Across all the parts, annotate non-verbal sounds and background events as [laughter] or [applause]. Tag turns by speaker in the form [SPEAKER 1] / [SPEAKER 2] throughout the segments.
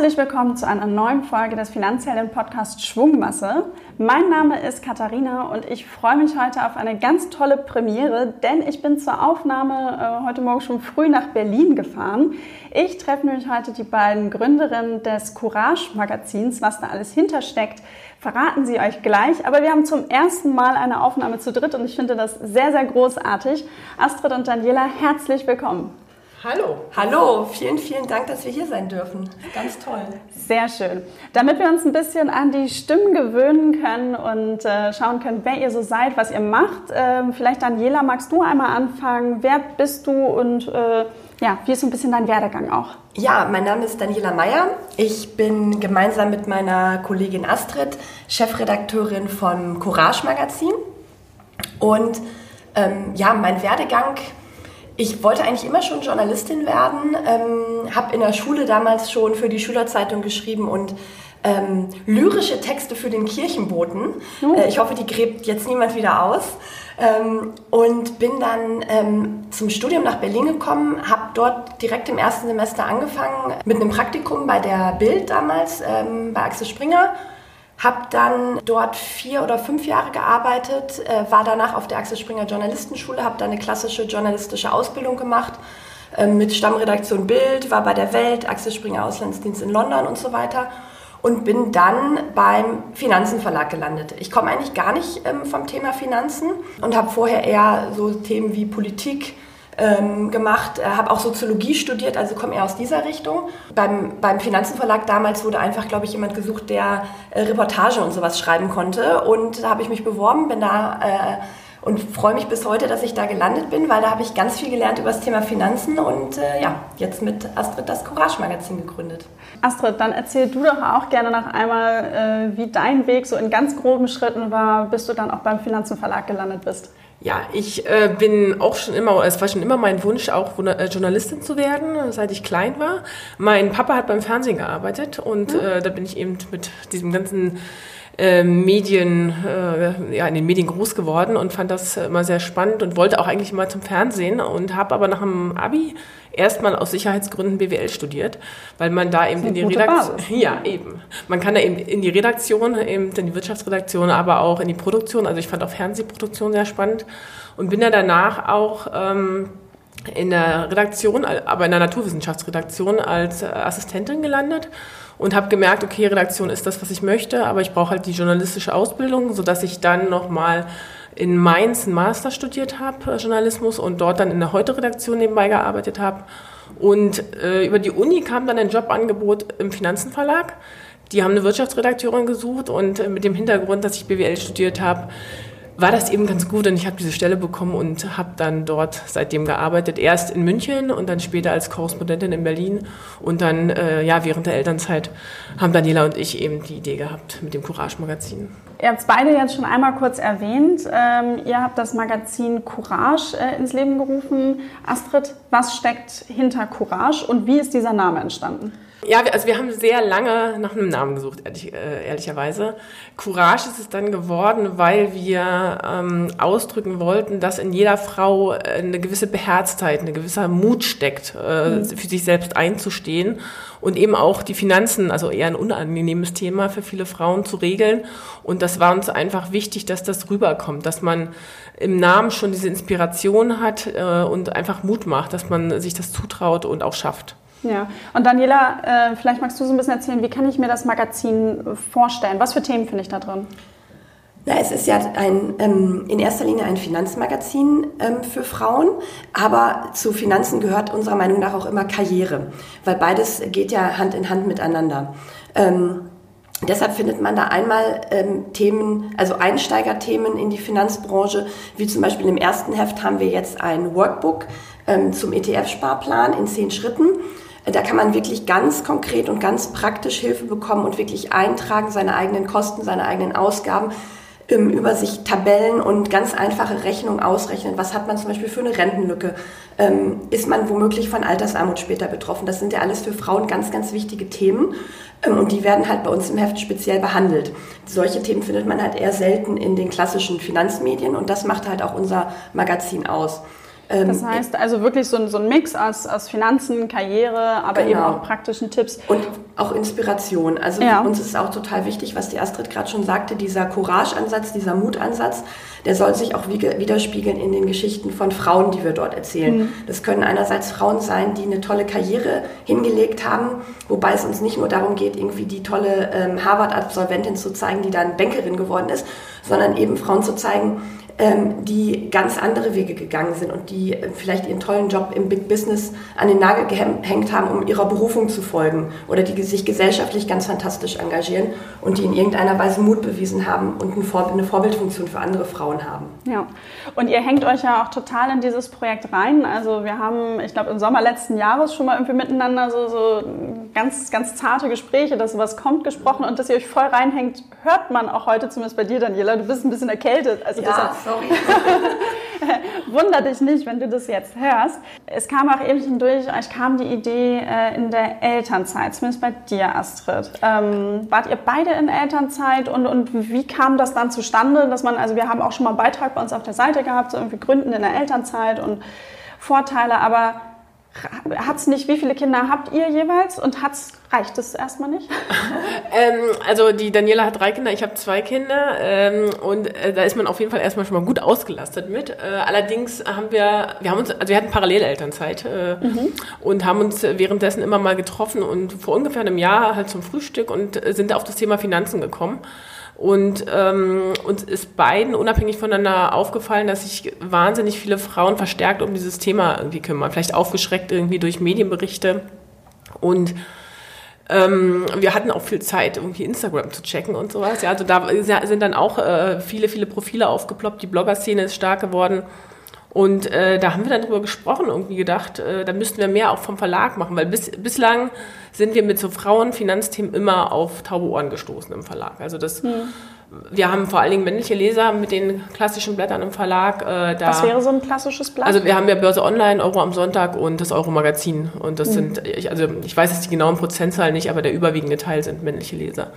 [SPEAKER 1] Herzlich willkommen zu einer neuen Folge des Finanzhelden-Podcasts Schwungmasse. Mein Name ist Katharina und ich freue mich heute auf eine ganz tolle Premiere, denn ich bin zur Aufnahme äh, heute Morgen schon früh nach Berlin gefahren. Ich treffe nämlich heute die beiden Gründerinnen des Courage-Magazins. Was da alles hintersteckt, verraten sie euch gleich. Aber wir haben zum ersten Mal eine Aufnahme zu dritt und ich finde das sehr, sehr großartig. Astrid und Daniela, herzlich willkommen.
[SPEAKER 2] Hallo. Hallo, vielen, vielen Dank, dass wir hier sein dürfen. Ganz toll.
[SPEAKER 1] Sehr schön. Damit wir uns ein bisschen an die Stimmen gewöhnen können und äh, schauen können, wer ihr so seid, was ihr macht. Äh, vielleicht Daniela, magst du einmal anfangen? Wer bist du und äh, ja, wie ist so ein bisschen dein Werdegang auch?
[SPEAKER 2] Ja, mein Name ist Daniela Meyer. Ich bin gemeinsam mit meiner Kollegin Astrid Chefredakteurin vom Courage Magazin. Und ähm, ja, mein Werdegang ich wollte eigentlich immer schon Journalistin werden, ähm, habe in der Schule damals schon für die Schülerzeitung geschrieben und ähm, lyrische Texte für den Kirchenboten. Mhm. Äh, ich hoffe, die gräbt jetzt niemand wieder aus. Ähm, und bin dann ähm, zum Studium nach Berlin gekommen, habe dort direkt im ersten Semester angefangen mit einem Praktikum bei der Bild damals, ähm, bei Axel Springer habe dann dort vier oder fünf Jahre gearbeitet, äh, war danach auf der Axel Springer Journalistenschule, habe da eine klassische journalistische Ausbildung gemacht äh, mit Stammredaktion Bild, war bei der Welt, Axel Springer Auslandsdienst in London und so weiter und bin dann beim Finanzenverlag gelandet. Ich komme eigentlich gar nicht ähm, vom Thema Finanzen und habe vorher eher so Themen wie Politik, ähm, gemacht, habe auch Soziologie studiert, also komme eher aus dieser Richtung. Beim, beim Finanzenverlag damals wurde einfach, glaube ich, jemand gesucht, der äh, Reportage und sowas schreiben konnte. Und da habe ich mich beworben, bin da äh, und freue mich bis heute, dass ich da gelandet bin, weil da habe ich ganz viel gelernt über das Thema Finanzen und äh, ja, jetzt mit Astrid das Courage-Magazin gegründet.
[SPEAKER 1] Astrid, dann erzähl du doch auch gerne noch einmal, äh, wie dein Weg so in ganz groben Schritten war, bis du dann auch beim Finanzenverlag gelandet bist.
[SPEAKER 3] Ja, ich äh, bin auch schon immer, es war schon immer mein Wunsch, auch äh, Journalistin zu werden, seit ich klein war. Mein Papa hat beim Fernsehen gearbeitet und mhm. äh, da bin ich eben mit diesem ganzen äh, Medien, äh, ja, in den Medien groß geworden und fand das immer sehr spannend und wollte auch eigentlich mal zum Fernsehen und habe aber nach dem Abi erstmal aus Sicherheitsgründen BWL studiert, weil man da eben in die Redaktion, ja eben, man kann da eben in die Redaktion, eben in die Wirtschaftsredaktion, aber auch in die Produktion. Also ich fand auch Fernsehproduktion sehr spannend und bin ja danach auch ähm, in der Redaktion, aber in der Naturwissenschaftsredaktion als Assistentin gelandet und habe gemerkt, okay, Redaktion ist das, was ich möchte, aber ich brauche halt die journalistische Ausbildung, sodass ich dann nochmal in Mainz einen Master studiert habe, äh, Journalismus, und dort dann in der Heute-Redaktion nebenbei gearbeitet habe. Und äh, über die Uni kam dann ein Jobangebot im Finanzenverlag. Die haben eine Wirtschaftsredakteurin gesucht und äh, mit dem Hintergrund, dass ich BWL studiert habe, war das eben ganz gut und ich habe diese Stelle bekommen und habe dann dort seitdem gearbeitet. Erst in München und dann später als Korrespondentin in Berlin und dann äh, ja während der Elternzeit haben Daniela und ich eben die Idee gehabt mit dem Courage Magazin.
[SPEAKER 1] Ihr habt es beide jetzt schon einmal kurz erwähnt. Ähm, ihr habt das Magazin Courage äh, ins Leben gerufen. Astrid, was steckt hinter Courage und wie ist dieser Name entstanden?
[SPEAKER 3] Ja, also wir haben sehr lange nach einem Namen gesucht, ehrlich, äh, ehrlicherweise. Courage ist es dann geworden, weil wir ähm, ausdrücken wollten, dass in jeder Frau äh, eine gewisse Beherztheit, eine gewisser Mut steckt, äh, mhm. für sich selbst einzustehen und eben auch die Finanzen, also eher ein unangenehmes Thema für viele Frauen zu regeln. Und das war uns einfach wichtig, dass das rüberkommt, dass man im Namen schon diese Inspiration hat äh, und einfach Mut macht, dass man sich das zutraut und auch schafft.
[SPEAKER 1] Ja, und Daniela, äh, vielleicht magst du so ein bisschen erzählen, wie kann ich mir das Magazin vorstellen? Was für Themen finde ich da drin?
[SPEAKER 2] Na, es ist ja ein, ähm, in erster Linie ein Finanzmagazin ähm, für Frauen, aber zu Finanzen gehört unserer Meinung nach auch immer Karriere, weil beides geht ja Hand in Hand miteinander. Ähm, Deshalb findet man da einmal ähm, Themen, also Einsteigerthemen in die Finanzbranche, wie zum Beispiel im ersten Heft haben wir jetzt ein Workbook ähm, zum ETF-Sparplan in zehn Schritten. Da kann man wirklich ganz konkret und ganz praktisch Hilfe bekommen und wirklich eintragen, seine eigenen Kosten, seine eigenen Ausgaben, ähm, über sich Tabellen und ganz einfache Rechnungen ausrechnen. Was hat man zum Beispiel für eine Rentenlücke? Ähm, ist man womöglich von Altersarmut später betroffen? Das sind ja alles für Frauen ganz, ganz wichtige Themen. Ähm, und die werden halt bei uns im Heft speziell behandelt. Solche Themen findet man halt eher selten in den klassischen Finanzmedien und das macht halt auch unser Magazin aus.
[SPEAKER 1] Ähm, das heißt also wirklich so ein, so ein Mix aus, aus Finanzen, Karriere, aber genau. eben auch praktischen Tipps.
[SPEAKER 2] Und auch Inspiration. Also ja. uns ist auch total wichtig, was die Astrid gerade schon sagte, dieser Courage-Ansatz, dieser Mutansatz, der soll sich auch widerspiegeln in den Geschichten von Frauen, die wir dort erzählen. Mhm. Das können einerseits Frauen sein, die eine tolle Karriere hingelegt haben, wobei es uns nicht nur darum geht, irgendwie die tolle ähm, Harvard-Absolventin zu zeigen, die dann Bankerin geworden ist, sondern eben Frauen zu zeigen, die ganz andere Wege gegangen sind und die äh, vielleicht ihren tollen Job im Big Business an den Nagel gehängt haben, um ihrer Berufung zu folgen oder die sich gesellschaftlich ganz fantastisch engagieren und die in irgendeiner Weise Mut bewiesen haben und eine Vorbildfunktion für andere Frauen haben.
[SPEAKER 1] Ja, und ihr hängt euch ja auch total in dieses Projekt rein. Also wir haben, ich glaube, im Sommer letzten Jahres schon mal irgendwie miteinander so, so ganz, ganz zarte Gespräche, dass sowas kommt, gesprochen und dass ihr euch voll reinhängt, hört man auch heute, zumindest bei dir, Daniela. Du bist ein bisschen erkältet.
[SPEAKER 2] Also ja, sorry. [laughs]
[SPEAKER 1] Wunder dich nicht, wenn du das jetzt hörst. Es kam auch eben durch, euch kam die Idee äh, in der Elternzeit, zumindest bei dir, Astrid. Ähm, wart ihr beide in Elternzeit und, und wie kam das dann zustande, dass man, also wir haben auch schon mal einen Beitrag bei uns auf der Seite gehabt, so irgendwie Gründen in der Elternzeit und Vorteile, aber hat es nicht, wie viele Kinder habt ihr jeweils und hat's, reicht es erstmal nicht? [laughs]
[SPEAKER 3] ähm, also die Daniela hat drei Kinder, ich habe zwei Kinder ähm, und äh, da ist man auf jeden Fall erstmal schon mal gut ausgelastet mit. Äh, allerdings haben wir, wir haben uns, also wir hatten Parallelelternzeit äh, mhm. und haben uns währenddessen immer mal getroffen und vor ungefähr einem Jahr halt zum Frühstück und sind auf das Thema Finanzen gekommen. Und ähm, uns ist beiden unabhängig voneinander aufgefallen, dass sich wahnsinnig viele Frauen verstärkt um dieses Thema irgendwie kümmern. Vielleicht aufgeschreckt irgendwie durch Medienberichte. Und ähm, wir hatten auch viel Zeit, irgendwie Instagram zu checken und sowas. Ja, also da sind dann auch äh, viele, viele Profile aufgeploppt. Die Blogger-Szene ist stark geworden. Und äh, da haben wir dann drüber gesprochen, irgendwie gedacht, äh, da müssten wir mehr auch vom Verlag machen, weil bis, bislang sind wir mit so Frauenfinanzthemen immer auf taube Ohren gestoßen im Verlag. Also das, hm. wir haben vor allen Dingen männliche Leser mit den klassischen Blättern im Verlag.
[SPEAKER 1] Äh, da, Was wäre so ein klassisches Blatt?
[SPEAKER 3] Also wir haben ja Börse Online, Euro am Sonntag und das Euro Magazin. Und das hm. sind, ich, also ich weiß jetzt die genauen Prozentzahlen nicht, aber der überwiegende Teil sind männliche Leser.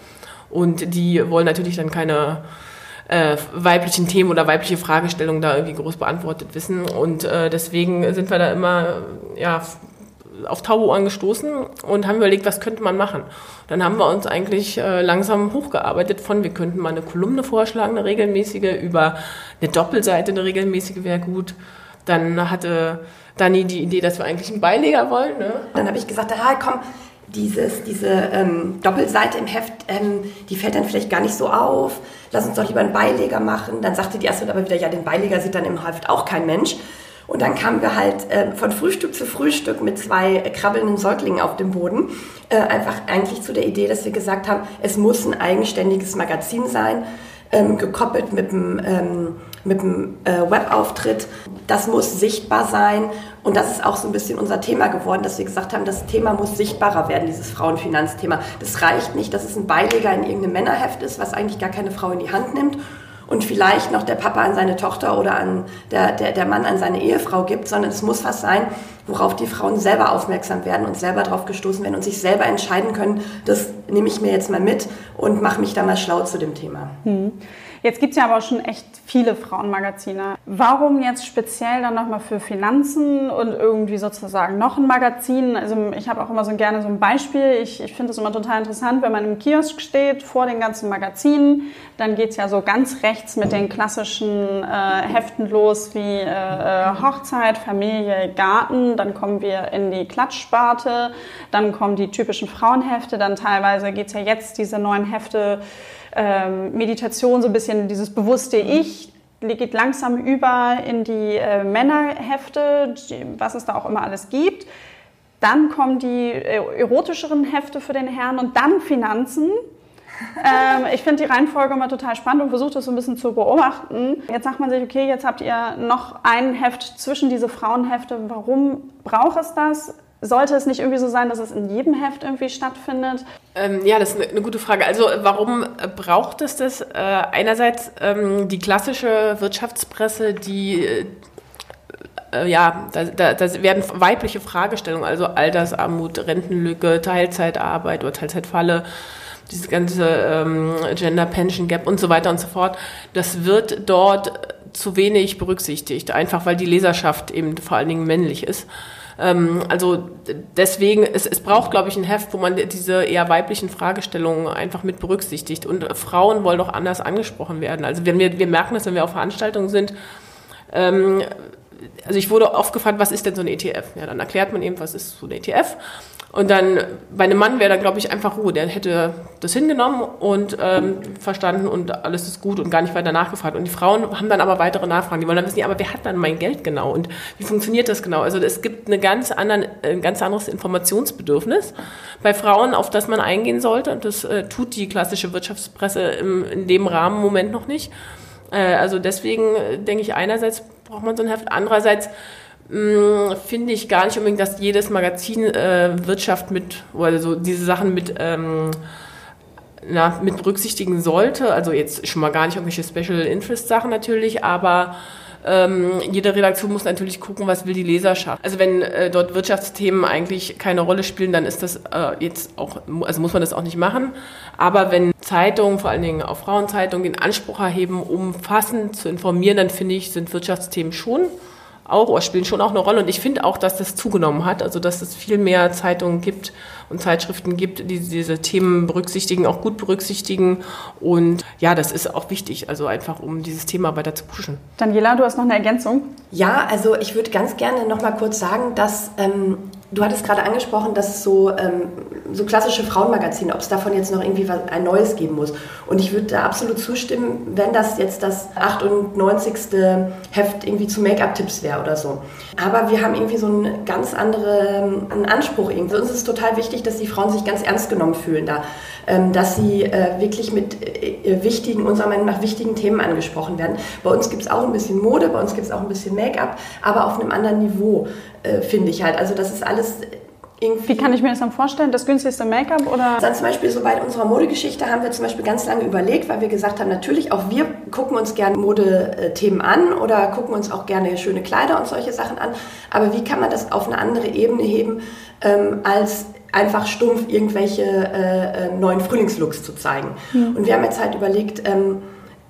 [SPEAKER 3] Und die wollen natürlich dann keine äh, weiblichen Themen oder weibliche Fragestellungen da irgendwie groß beantwortet wissen. Und äh, deswegen sind wir da immer ja, auf taube Ohren gestoßen und haben überlegt, was könnte man machen. Dann haben wir uns eigentlich äh, langsam hochgearbeitet von, wir könnten mal eine Kolumne vorschlagen, eine regelmäßige, über eine Doppelseite, eine regelmäßige wäre gut. Dann hatte Dani die Idee, dass wir eigentlich einen Beileger wollen. Ne?
[SPEAKER 2] Dann habe ich gesagt, ah, komm, dieses, diese ähm, Doppelseite im Heft, ähm, die fällt dann vielleicht gar nicht so auf. Lass uns doch lieber einen Beileger machen. Dann sagte die erste aber wieder, ja, den Beileger sieht dann im Heft auch kein Mensch. Und dann kamen wir halt äh, von Frühstück zu Frühstück mit zwei krabbelnden Säuglingen auf dem Boden. Äh, einfach eigentlich zu der Idee, dass wir gesagt haben, es muss ein eigenständiges Magazin sein, ähm, gekoppelt mit einem, ähm, mit einem äh, Webauftritt. Das muss sichtbar sein. Und das ist auch so ein bisschen unser Thema geworden, dass wir gesagt haben, das Thema muss sichtbarer werden, dieses Frauenfinanzthema. Das reicht nicht, dass es ein Beileger in irgendeinem Männerheft ist, was eigentlich gar keine Frau in die Hand nimmt und vielleicht noch der Papa an seine Tochter oder an der, der, der Mann an seine Ehefrau gibt, sondern es muss was sein, worauf die Frauen selber aufmerksam werden und selber darauf gestoßen werden und sich selber entscheiden können, das nehme ich mir jetzt mal mit und mache mich da mal schlau zu dem Thema. Hm.
[SPEAKER 1] Jetzt gibt es ja aber schon echt viele Frauenmagazine. Warum jetzt speziell dann nochmal für Finanzen und irgendwie sozusagen noch ein Magazin? Also ich habe auch immer so gerne so ein Beispiel. Ich, ich finde es immer total interessant, wenn man im Kiosk steht vor den ganzen Magazinen, dann geht es ja so ganz rechts mit den klassischen äh, Heften los wie äh, äh, Hochzeit, Familie, Garten. Dann kommen wir in die Klatschsparte, dann kommen die typischen Frauenhefte, dann teilweise geht es ja jetzt diese neuen Hefte ähm, Meditation, so ein bisschen dieses bewusste Ich, geht langsam über in die äh, Männerhefte, was es da auch immer alles gibt. Dann kommen die äh, erotischeren Hefte für den Herrn und dann Finanzen. [laughs] ähm, ich finde die Reihenfolge immer total spannend und versuche das so ein bisschen zu beobachten. Jetzt sagt man sich, okay, jetzt habt ihr noch ein Heft zwischen diese Frauenhefte. Warum braucht es das? Sollte es nicht irgendwie so sein, dass es in jedem Heft irgendwie stattfindet?
[SPEAKER 3] Ähm, ja, das ist eine, gute Frage. Also warum braucht es das? Äh, einerseits ähm, die klassische Wirtschaftspresse, die äh, äh ja, da, da, da, werden weibliche Fragestellungen, also Altersarmut, Rentenlücke, Teilzeitarbeit oder Teilzeitfalle, diese ganze ähm, Gender Pension Gap und so weiter und so fort, das wird dort zu wenig berücksichtigt, einfach weil die Leserschaft eben vor allen Dingen männlich ist. Ähm, also deswegen, es, es braucht, glaube ich, ein Heft, wo man diese eher weiblichen Fragestellungen einfach mit berücksichtigt. Und Frauen wollen doch anders angesprochen werden. Also wenn wir, wir merken das, wenn wir auf Veranstaltungen sind, ähm, also ich wurde oft gefragt, was ist denn so ein ETF? Ja, dann erklärt man eben, was ist so ein ETF. Und dann bei einem Mann wäre da, glaube ich, einfach Ruhe. Der hätte das hingenommen und ähm, verstanden und alles ist gut und gar nicht weiter nachgefragt. Und die Frauen haben dann aber weitere Nachfragen. Die wollen dann wissen, ja, aber wer hat dann mein Geld genau und wie funktioniert das genau? Also es gibt eine ganz anderen, ein ganz anderes Informationsbedürfnis bei Frauen, auf das man eingehen sollte. Und das äh, tut die klassische Wirtschaftspresse im, in dem Rahmen im Moment noch nicht. Äh, also deswegen äh, denke ich, einerseits braucht man so ein Heft, andererseits finde ich gar nicht unbedingt, dass jedes Magazin äh, Wirtschaft mit, oder so diese Sachen mit, ähm, na, mit berücksichtigen sollte. Also jetzt schon mal gar nicht irgendwelche Special Interest Sachen natürlich, aber ähm, jede Redaktion muss natürlich gucken, was will die Leserschaft. Also wenn äh, dort Wirtschaftsthemen eigentlich keine Rolle spielen, dann ist das äh, jetzt auch, also muss man das auch nicht machen. Aber wenn Zeitungen, vor allen Dingen auch Frauenzeitungen, den Anspruch erheben, umfassend zu informieren, dann finde ich, sind Wirtschaftsthemen schon auch oder spielen schon auch eine Rolle. Und ich finde auch, dass das zugenommen hat, also dass es viel mehr Zeitungen gibt und Zeitschriften gibt, die diese Themen berücksichtigen, auch gut berücksichtigen. Und ja, das ist auch wichtig, also einfach um dieses Thema weiter zu pushen.
[SPEAKER 1] Daniela, du hast noch eine Ergänzung?
[SPEAKER 2] Ja, also ich würde ganz gerne noch mal kurz sagen, dass ähm, Du hattest gerade angesprochen, dass so, ähm, so klassische Frauenmagazine, ob es davon jetzt noch irgendwie was, ein neues geben muss. Und ich würde da absolut zustimmen, wenn das jetzt das 98. Heft irgendwie zu Make-up-Tipps wäre oder so. Aber wir haben irgendwie so einen ganz anderen einen Anspruch. Irgendwie. Für uns ist es total wichtig, dass die Frauen sich ganz ernst genommen fühlen da. Ähm, dass sie äh, wirklich mit äh, wichtigen, unserer Meinung nach wichtigen Themen angesprochen werden. Bei uns gibt es auch ein bisschen Mode, bei uns gibt es auch ein bisschen Make-up, aber auf einem anderen Niveau. Äh, finde ich halt. Also das ist alles
[SPEAKER 1] irgendwie. Wie kann ich mir das dann vorstellen? Das günstigste Make-up oder?
[SPEAKER 2] Dann zum Beispiel so bei unserer Modegeschichte haben wir zum Beispiel ganz lange überlegt, weil wir gesagt haben, natürlich auch wir gucken uns gerne Modethemen an oder gucken uns auch gerne schöne Kleider und solche Sachen an. Aber wie kann man das auf eine andere Ebene heben ähm, als einfach stumpf irgendwelche äh, äh neuen Frühlingslooks zu zeigen? Mhm. Und wir haben jetzt halt überlegt. Ähm,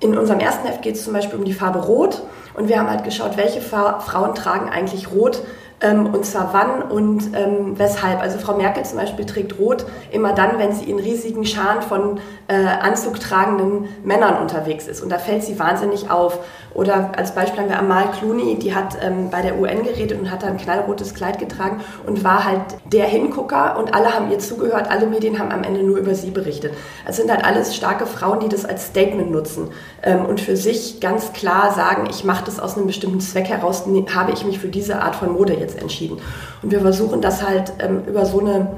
[SPEAKER 2] in unserem ersten Heft geht es zum Beispiel um die Farbe Rot und wir haben halt geschaut, welche Fa Frauen tragen eigentlich Rot ähm, und zwar wann und ähm, weshalb. Also Frau Merkel zum Beispiel trägt Rot immer dann, wenn sie in riesigen Scharen von äh, Anzug tragenden Männern unterwegs ist. Und da fällt sie wahnsinnig auf. Oder als Beispiel haben wir Amal Clooney, die hat ähm, bei der UN geredet und hat da ein knallrotes Kleid getragen und war halt der Hingucker und alle haben ihr zugehört, alle Medien haben am Ende nur über sie berichtet. Es sind halt alles starke Frauen, die das als Statement nutzen ähm, und für sich ganz klar sagen, ich mache das aus einem bestimmten Zweck heraus, habe ich mich für diese Art von Mode jetzt entschieden. Und wir versuchen das halt ähm, über so eine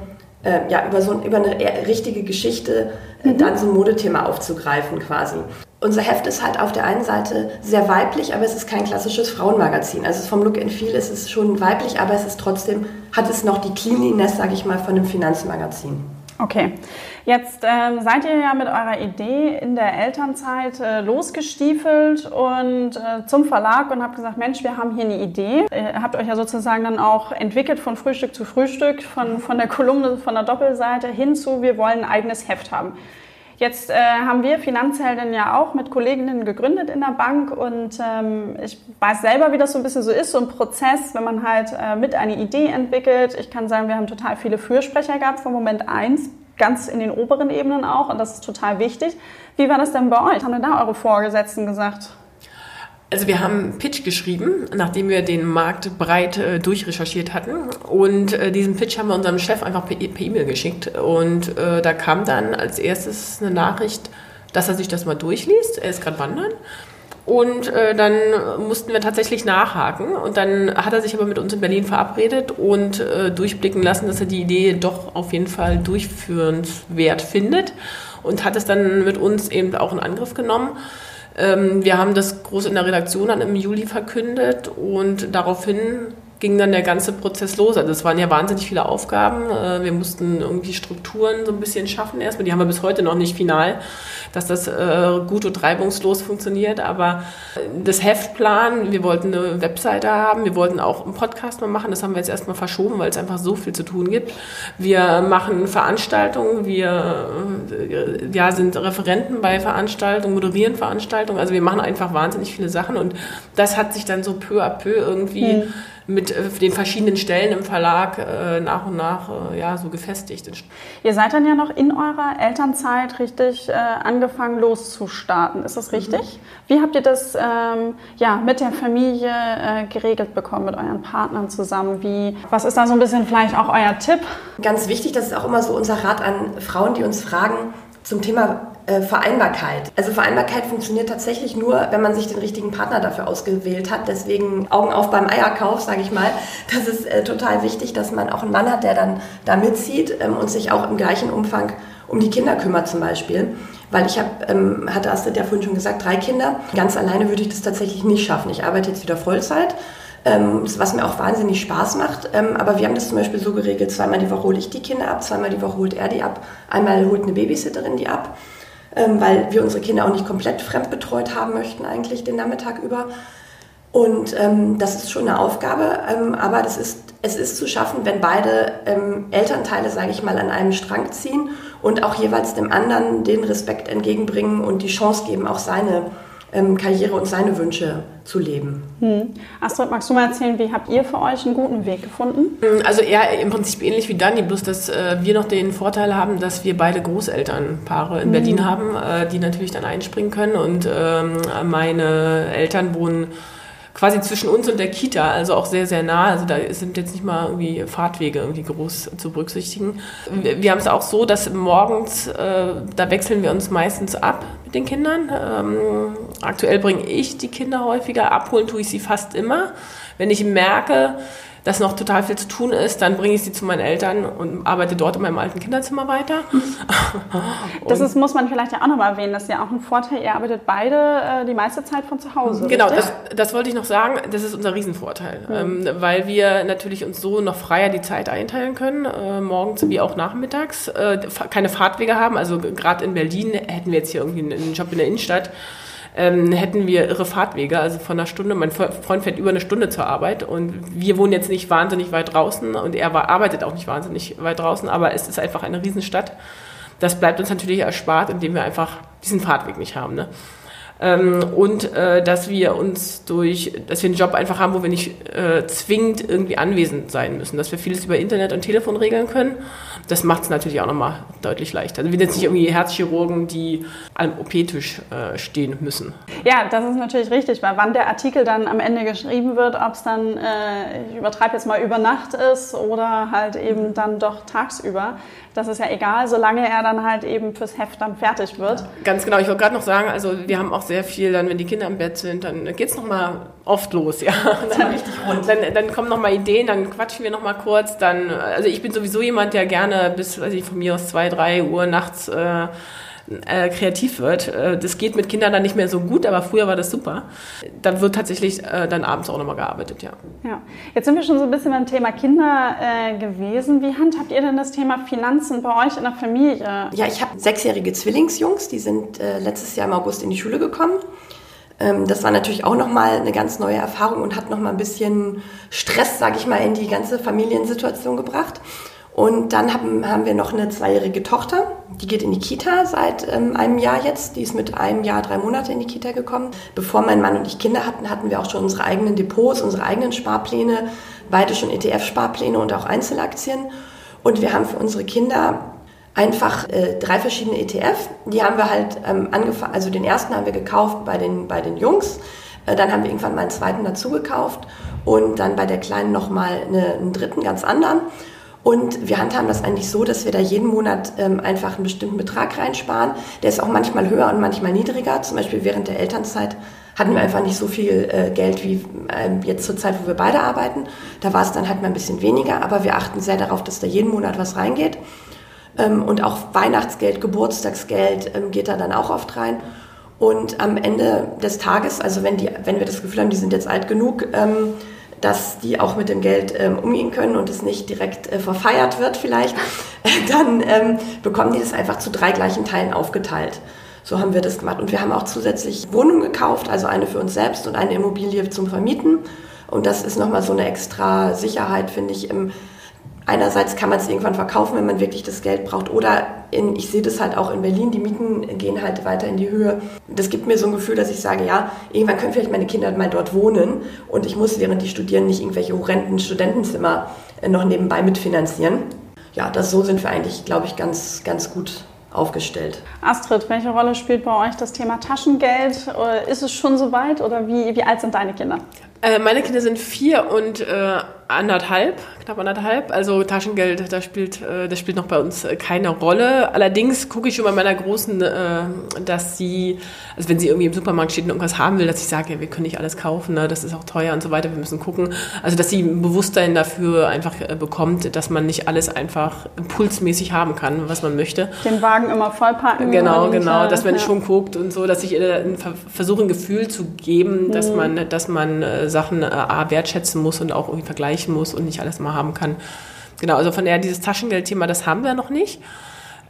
[SPEAKER 2] äh, ja, über, so, über eine richtige Geschichte äh, mhm. dann so ein Modethema aufzugreifen quasi. Unser Heft ist halt auf der einen Seite sehr weiblich, aber es ist kein klassisches Frauenmagazin. Also vom Look and Feel ist es schon weiblich, aber es ist trotzdem, hat es noch die Cleanliness, sage ich mal, von einem Finanzmagazin.
[SPEAKER 1] Okay. Jetzt äh, seid ihr ja mit eurer Idee in der Elternzeit äh, losgestiefelt und äh, zum Verlag und habt gesagt, Mensch, wir haben hier eine Idee. Ihr habt euch ja sozusagen dann auch entwickelt von Frühstück zu Frühstück, von, von der Kolumne, von der Doppelseite hin zu, wir wollen ein eigenes Heft haben. Jetzt äh, haben wir Finanzhelden ja auch mit Kolleginnen gegründet in der Bank und ähm, ich weiß selber, wie das so ein bisschen so ist, so ein Prozess, wenn man halt äh, mit eine Idee entwickelt. Ich kann sagen, wir haben total viele Fürsprecher gehabt von Moment eins ganz in den oberen Ebenen auch und das ist total wichtig. Wie war das denn bei euch? Haben denn da eure Vorgesetzten gesagt?
[SPEAKER 3] Also wir haben einen Pitch geschrieben, nachdem wir den Markt breit äh, durchrecherchiert hatten. Und äh, diesen Pitch haben wir unserem Chef einfach per E-Mail geschickt. Und äh, da kam dann als erstes eine Nachricht, dass er sich das mal durchliest. Er ist gerade wandern. Und äh, dann mussten wir tatsächlich nachhaken. Und dann hat er sich aber mit uns in Berlin verabredet und äh, durchblicken lassen, dass er die Idee doch auf jeden Fall durchführenswert findet. Und hat es dann mit uns eben auch in Angriff genommen. Ähm, wir haben das groß in der Redaktion dann im Juli verkündet und daraufhin ging dann der ganze Prozess los. Also es waren ja wahnsinnig viele Aufgaben. Äh, wir mussten irgendwie Strukturen so ein bisschen schaffen erstmal. Die haben wir bis heute noch nicht final, dass das äh, gut und reibungslos funktioniert. Aber das Heftplan, wir wollten eine Webseite haben, wir wollten auch einen Podcast mal machen. Das haben wir jetzt erstmal verschoben, weil es einfach so viel zu tun gibt. Wir machen Veranstaltungen, wir äh, ja, sind Referenten bei Veranstaltungen, moderieren Veranstaltungen. Also wir machen einfach wahnsinnig viele Sachen und das hat sich dann so peu à peu irgendwie... Mhm mit äh, den verschiedenen Stellen im Verlag äh, nach und nach äh, ja, so gefestigt.
[SPEAKER 1] Ihr seid dann ja noch in eurer Elternzeit richtig äh, angefangen loszustarten, ist das richtig? Mhm. Wie habt ihr das ähm, ja, mit der Familie äh, geregelt bekommen, mit euren Partnern zusammen? Wie, was ist da so ein bisschen vielleicht auch euer Tipp?
[SPEAKER 2] Ganz wichtig, das ist auch immer so unser Rat an Frauen, die uns fragen zum Thema äh, Vereinbarkeit. Also Vereinbarkeit funktioniert tatsächlich nur, wenn man sich den richtigen Partner dafür ausgewählt hat. Deswegen Augen auf beim Eierkauf, sage ich mal. Das ist äh, total wichtig, dass man auch einen Mann hat, der dann da mitzieht ähm, und sich auch im gleichen Umfang um die Kinder kümmert zum Beispiel. Weil ich habe, ähm, hatte Astrid ja vorhin schon gesagt, drei Kinder. Ganz alleine würde ich das tatsächlich nicht schaffen. Ich arbeite jetzt wieder Vollzeit ähm, was mir auch wahnsinnig Spaß macht. Ähm, aber wir haben das zum Beispiel so geregelt, zweimal die Woche hole ich die Kinder ab, zweimal die Woche holt er die ab, einmal holt eine Babysitterin die ab ähm, weil wir unsere Kinder auch nicht komplett fremdbetreut haben möchten, eigentlich den Nachmittag über. Und ähm, das ist schon eine Aufgabe, ähm, aber das ist, es ist zu schaffen, wenn beide ähm, Elternteile, sage ich mal, an einem Strang ziehen und auch jeweils dem anderen den Respekt entgegenbringen und die Chance geben, auch seine ähm, Karriere und seine Wünsche zu leben.
[SPEAKER 1] Hm. Astrid, magst du mal erzählen, wie habt ihr für euch einen guten Weg gefunden?
[SPEAKER 3] Hm, also eher im Prinzip ähnlich wie Dani, bloß dass äh, wir noch den Vorteil haben, dass wir beide Großelternpaare in hm. Berlin haben, äh, die natürlich dann einspringen können und ähm, meine Eltern wohnen quasi zwischen uns und der Kita, also auch sehr, sehr nah. Also da sind jetzt nicht mal irgendwie Fahrtwege irgendwie groß zu berücksichtigen. Wir, haben es auch so, dass morgens, äh, da wechseln wir uns meistens ab mit den Kindern. Ähm, aktuell bringe ich die Kinder häufiger, abholen tue ich sie fast immer. Wenn ich merke, dass noch total viel zu tun ist, dann bringe ich sie zu meinen Eltern und arbeite dort in meinem alten Kinderzimmer weiter. [laughs]
[SPEAKER 1] das ist, muss man vielleicht ja auch nochmal erwähnen, das ist ja auch ein Vorteil, ihr arbeitet beide äh, die meiste Zeit von zu Hause.
[SPEAKER 3] Genau, das, das, wollte ich noch sagen, das ist unser Riesenvorteil, mhm. ähm, weil wir natürlich uns so noch freier die Zeit einteilen können, äh, morgens wie auch nachmittags, äh, keine Fahrtwege haben, also gerade in Berlin hätten wir jetzt hier irgendwie einen Job in der Innenstadt, ähm, hätten wir irre Fahrtwege, also von einer Stunde. Mein Freund fährt über eine Stunde zur Arbeit und wir wohnen jetzt nicht wahnsinnig weit draußen und er war, arbeitet auch nicht wahnsinnig weit draußen, aber es ist einfach eine Riesenstadt. Das bleibt uns natürlich erspart, indem wir einfach diesen Fahrtweg nicht haben. Ne? Ähm, und äh, dass wir uns durch, dass wir einen Job einfach haben, wo wir nicht äh, zwingend irgendwie anwesend sein müssen, dass wir vieles über Internet und Telefon regeln können. Das macht es natürlich auch nochmal deutlich leichter. Also wir sind jetzt nicht irgendwie Herzchirurgen, die am OP-Tisch äh, stehen müssen.
[SPEAKER 1] Ja, das ist natürlich richtig, weil wann der Artikel dann am Ende geschrieben wird, ob es dann, äh, ich übertreibe jetzt mal über Nacht ist oder halt eben dann doch tagsüber, das ist ja egal, solange er dann halt eben fürs Heft dann fertig wird.
[SPEAKER 3] Ganz genau, ich wollte gerade noch sagen, also wir haben auch sehr viel, dann wenn die Kinder im Bett sind, dann geht es nochmal oft los, ja. Dann, richtig rund. Dann, dann kommen nochmal Ideen, dann quatschen wir nochmal kurz, dann, also ich bin sowieso jemand, der gerne bis, weiß ich, von mir aus zwei, drei Uhr nachts äh, äh, kreativ wird. Äh, das geht mit Kindern dann nicht mehr so gut, aber früher war das super. Da wird tatsächlich äh, dann abends auch nochmal gearbeitet, ja.
[SPEAKER 1] Ja, jetzt sind wir schon so ein bisschen beim Thema Kinder äh, gewesen. Wie handhabt ihr denn das Thema Finanzen bei euch in der Familie?
[SPEAKER 2] Ja, ich habe sechsjährige Zwillingsjungs, die sind äh, letztes Jahr im August in die Schule gekommen. Ähm, das war natürlich auch nochmal eine ganz neue Erfahrung und hat nochmal ein bisschen Stress, sage ich mal, in die ganze Familiensituation gebracht. Und dann haben, haben wir noch eine zweijährige Tochter, die geht in die Kita seit ähm, einem Jahr jetzt. Die ist mit einem Jahr, drei Monate in die Kita gekommen. Bevor mein Mann und ich Kinder hatten, hatten wir auch schon unsere eigenen Depots, unsere eigenen Sparpläne, beide schon ETF-Sparpläne und auch Einzelaktien. Und wir haben für unsere Kinder einfach äh, drei verschiedene ETF. Die haben wir halt ähm, angefangen, also den ersten haben wir gekauft bei den, bei den Jungs. Äh, dann haben wir irgendwann mal einen zweiten dazu gekauft und dann bei der Kleinen nochmal eine, einen dritten, ganz anderen. Und wir handhaben das eigentlich so, dass wir da jeden Monat ähm, einfach einen bestimmten Betrag reinsparen. Der ist auch manchmal höher und manchmal niedriger. Zum Beispiel während der Elternzeit hatten wir einfach nicht so viel äh, Geld wie ähm, jetzt zur Zeit, wo wir beide arbeiten. Da war es dann halt mal ein bisschen weniger, aber wir achten sehr darauf, dass da jeden Monat was reingeht. Ähm, und auch Weihnachtsgeld, Geburtstagsgeld ähm, geht da dann auch oft rein. Und am Ende des Tages, also wenn, die, wenn wir das Gefühl haben, die sind jetzt alt genug, ähm, dass die auch mit dem Geld ähm, umgehen können und es nicht direkt äh, verfeiert wird vielleicht, [laughs] dann ähm, bekommen die das einfach zu drei gleichen Teilen aufgeteilt. So haben wir das gemacht. Und wir haben auch zusätzlich Wohnungen gekauft, also eine für uns selbst und eine Immobilie zum Vermieten. Und das ist nochmal so eine extra Sicherheit, finde ich, im einerseits kann man es irgendwann verkaufen, wenn man wirklich das Geld braucht. Oder in, ich sehe das halt auch in Berlin, die Mieten gehen halt weiter in die Höhe. Das gibt mir so ein Gefühl, dass ich sage, ja, irgendwann können vielleicht meine Kinder mal dort wohnen und ich muss, während die studieren, nicht irgendwelche horrenden Studentenzimmer äh, noch nebenbei mitfinanzieren. Ja, das so sind wir eigentlich, glaube ich, ganz, ganz gut aufgestellt.
[SPEAKER 1] Astrid, welche Rolle spielt bei euch das Thema Taschengeld? Äh, ist es schon soweit oder wie, wie alt sind deine Kinder?
[SPEAKER 3] Äh, meine Kinder sind vier und äh, anderthalb, knapp anderthalb. Also Taschengeld, das spielt, äh, das spielt noch bei uns äh, keine Rolle. Allerdings gucke ich schon bei meiner Großen, äh, dass sie, also wenn sie irgendwie im Supermarkt steht und irgendwas haben will, dass ich sage, ja, wir können nicht alles kaufen, ne? das ist auch teuer und so weiter, wir müssen gucken. Also dass sie ein Bewusstsein dafür einfach bekommt, dass man nicht alles einfach impulsmäßig haben kann, was man möchte.
[SPEAKER 1] Den Wagen immer vollpacken.
[SPEAKER 3] Genau, genau, dass man ja. schon guckt und so, dass ich ihr versuche, ein Gefühl zu geben, dass mhm. man, dass man Sachen A, wertschätzen muss und auch irgendwie vergleichen muss und nicht alles mal haben kann. Genau, also von daher dieses Taschengeldthema, das haben wir noch nicht.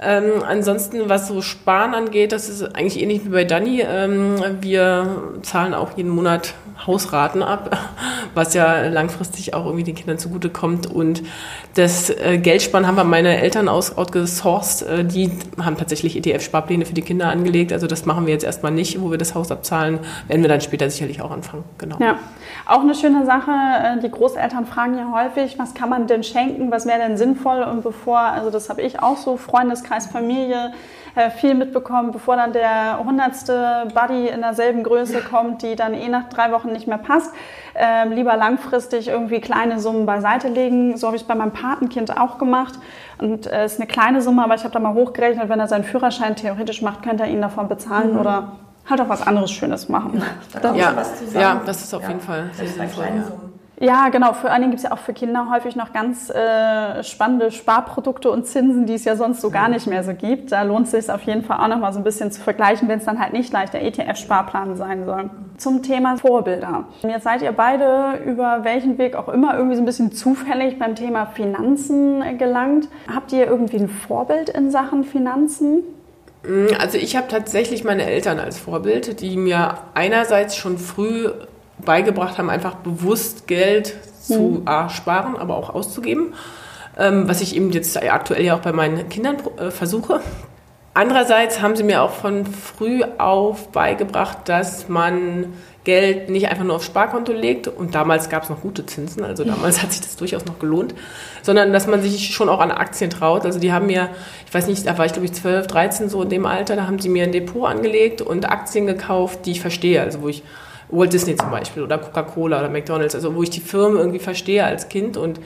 [SPEAKER 3] Ähm, ansonsten, was so Sparen angeht, das ist eigentlich ähnlich wie bei Dani. Ähm, wir zahlen auch jeden Monat Hausraten ab, [laughs] was ja langfristig auch irgendwie den Kindern zugutekommt. Und das äh, Geldsparen haben wir meine Eltern aus, outgesourced. Äh, die haben tatsächlich ETF-Sparpläne für die Kinder angelegt. Also das machen wir jetzt erstmal nicht, wo wir das Haus abzahlen. Werden wir dann später sicherlich auch anfangen.
[SPEAKER 1] Genau. Ja, auch eine schöne Sache. Äh, die Großeltern fragen ja häufig, was kann man denn schenken? Was wäre denn sinnvoll? Und bevor, also das habe ich auch so, Freundes Freundeskreis, Familie äh, viel mitbekommen, bevor dann der hundertste Buddy in derselben Größe kommt, die dann eh nach drei Wochen nicht mehr passt. Ähm, lieber langfristig irgendwie kleine Summen beiseite legen. So habe ich es bei meinem Patenkind auch gemacht. Und es äh, ist eine kleine Summe, aber ich habe da mal hochgerechnet, wenn er seinen Führerschein theoretisch macht, könnte er ihn davon bezahlen mhm. oder halt auch was anderes Schönes machen.
[SPEAKER 3] Ja, ja, ja das ist auf ja. jeden Fall sehr sinnvoll. Ja.
[SPEAKER 1] Ja, genau. Vor allen Dingen gibt es ja auch für Kinder häufig noch ganz äh, spannende Sparprodukte und Zinsen, die es ja sonst so gar nicht mehr so gibt. Da lohnt es sich auf jeden Fall auch noch mal so ein bisschen zu vergleichen, wenn es dann halt nicht leicht der ETF-Sparplan sein soll. Zum Thema Vorbilder. Jetzt seid ihr beide über welchen Weg auch immer irgendwie so ein bisschen zufällig beim Thema Finanzen gelangt. Habt ihr irgendwie ein Vorbild in Sachen Finanzen?
[SPEAKER 3] Mm, also ich habe tatsächlich meine Eltern als Vorbild, die mir einerseits schon früh beigebracht haben, einfach bewusst Geld zu mhm. sparen, aber auch auszugeben. Ähm, was ich eben jetzt aktuell ja auch bei meinen Kindern äh, versuche. Andererseits haben sie mir auch von früh auf beigebracht, dass man Geld nicht einfach nur aufs Sparkonto legt. Und damals gab es noch gute Zinsen, also damals [laughs] hat sich das durchaus noch gelohnt, sondern dass man sich schon auch an Aktien traut. Also die haben mir, ich weiß nicht, da war ich glaube ich 12, 13 so in dem Alter, da haben sie mir ein Depot angelegt und Aktien gekauft, die ich verstehe, also wo ich Walt Disney zum Beispiel oder Coca-Cola oder McDonalds, also wo ich die Firmen irgendwie verstehe als Kind. Und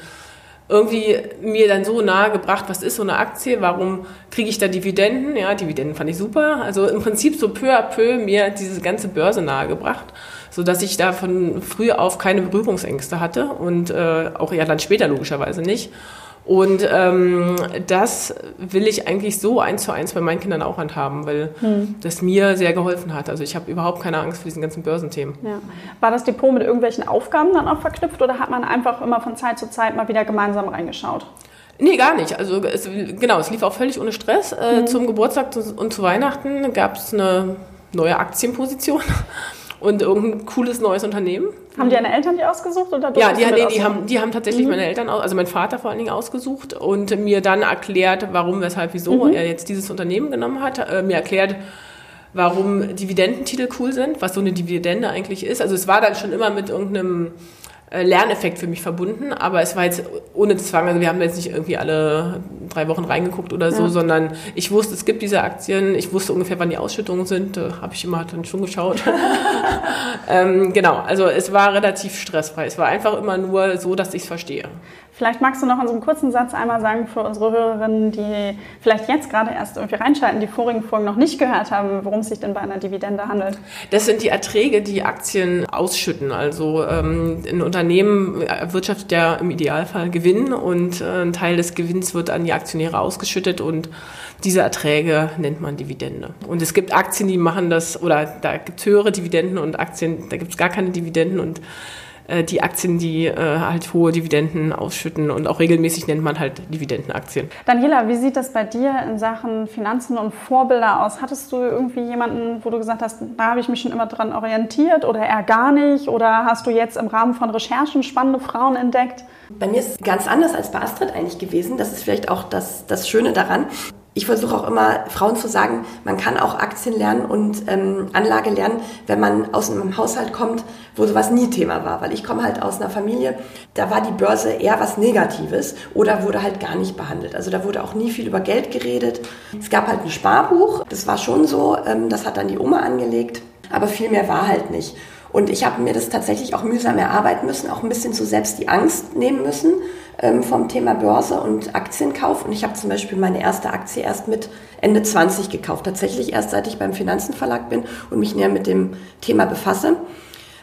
[SPEAKER 3] irgendwie mir dann so nahe gebracht, was ist so eine Aktie, warum kriege ich da Dividenden? Ja, Dividenden fand ich super. Also im Prinzip so peu à peu mir diese ganze Börse nahe gebracht, sodass ich da von früh auf keine Berührungsängste hatte und äh, auch ja dann später logischerweise nicht. Und ähm, das will ich eigentlich so eins zu eins bei meinen Kindern auch handhaben, weil hm. das mir sehr geholfen hat. Also ich habe überhaupt keine Angst vor diesen ganzen Börsenthemen. Ja.
[SPEAKER 1] War das Depot mit irgendwelchen Aufgaben dann auch verknüpft oder hat man einfach immer von Zeit zu Zeit mal wieder gemeinsam reingeschaut?
[SPEAKER 3] Nee, gar nicht. Also es, genau, es lief auch völlig ohne Stress. Äh, mhm. Zum Geburtstag und zu Weihnachten gab es eine neue Aktienposition und irgendein cooles neues Unternehmen.
[SPEAKER 1] Haben die deine Eltern die ausgesucht oder
[SPEAKER 3] Ja, die, nee, die, haben, die haben tatsächlich mhm. meine Eltern, also mein Vater vor allen Dingen ausgesucht und mir dann erklärt, warum, weshalb, wieso mhm. er jetzt dieses Unternehmen genommen hat. Äh, mir erklärt, warum Dividendentitel cool sind, was so eine Dividende eigentlich ist. Also es war dann schon immer mit irgendeinem Lerneffekt für mich verbunden, aber es war jetzt ohne Zwang. Also wir haben jetzt nicht irgendwie alle drei Wochen reingeguckt oder so, ja. sondern ich wusste, es gibt diese Aktien, ich wusste ungefähr, wann die Ausschüttungen sind, da habe ich immer dann schon geschaut. [laughs] ähm, genau, also es war relativ stressfrei. Es war einfach immer nur so, dass ich es verstehe.
[SPEAKER 1] Vielleicht magst du noch in so einem kurzen Satz einmal sagen für unsere Hörerinnen, die vielleicht jetzt gerade erst irgendwie reinschalten, die vorigen Folgen noch nicht gehört haben, worum es sich denn bei einer Dividende handelt.
[SPEAKER 3] Das sind die Erträge, die Aktien ausschütten. Also ähm, ein Unternehmen erwirtschaftet ja im Idealfall Gewinn und äh, ein Teil des Gewinns wird an die Aktionäre ausgeschüttet und diese Erträge nennt man Dividende. Und es gibt Aktien, die machen das, oder da gibt es höhere Dividenden und Aktien, da gibt es gar keine Dividenden und äh, die Aktien, die äh, halt hohe Dividenden ausschütten und auch regelmäßig nennt man halt Dividendenaktien.
[SPEAKER 1] Daniela, wie sieht das bei dir in Sachen Finanzen und Vorbilder aus? Hattest du irgendwie jemanden, wo du gesagt hast, da habe ich mich schon immer dran orientiert oder eher gar nicht? Oder hast du jetzt im Rahmen von Recherchen spannende Frauen entdeckt?
[SPEAKER 2] Bei mir ist es ganz anders als bei Astrid eigentlich gewesen. Das ist vielleicht auch das, das Schöne daran ich versuche auch immer Frauen zu sagen, man kann auch Aktien lernen und ähm, Anlage lernen, wenn man aus einem Haushalt kommt, wo sowas nie Thema war. Weil ich komme halt aus einer Familie, da war die Börse eher was Negatives oder wurde halt gar nicht behandelt. Also da wurde auch nie viel über Geld geredet. Es gab halt ein Sparbuch, das war schon so, ähm, das hat dann die Oma angelegt, aber viel mehr war halt nicht. Und ich habe mir das tatsächlich auch mühsam erarbeiten müssen, auch ein bisschen so selbst die Angst nehmen müssen ähm, vom Thema Börse und Aktienkauf. Und ich habe zum Beispiel meine erste Aktie erst mit Ende 20 gekauft. Tatsächlich erst seit ich beim Finanzenverlag bin und mich näher mit dem Thema befasse.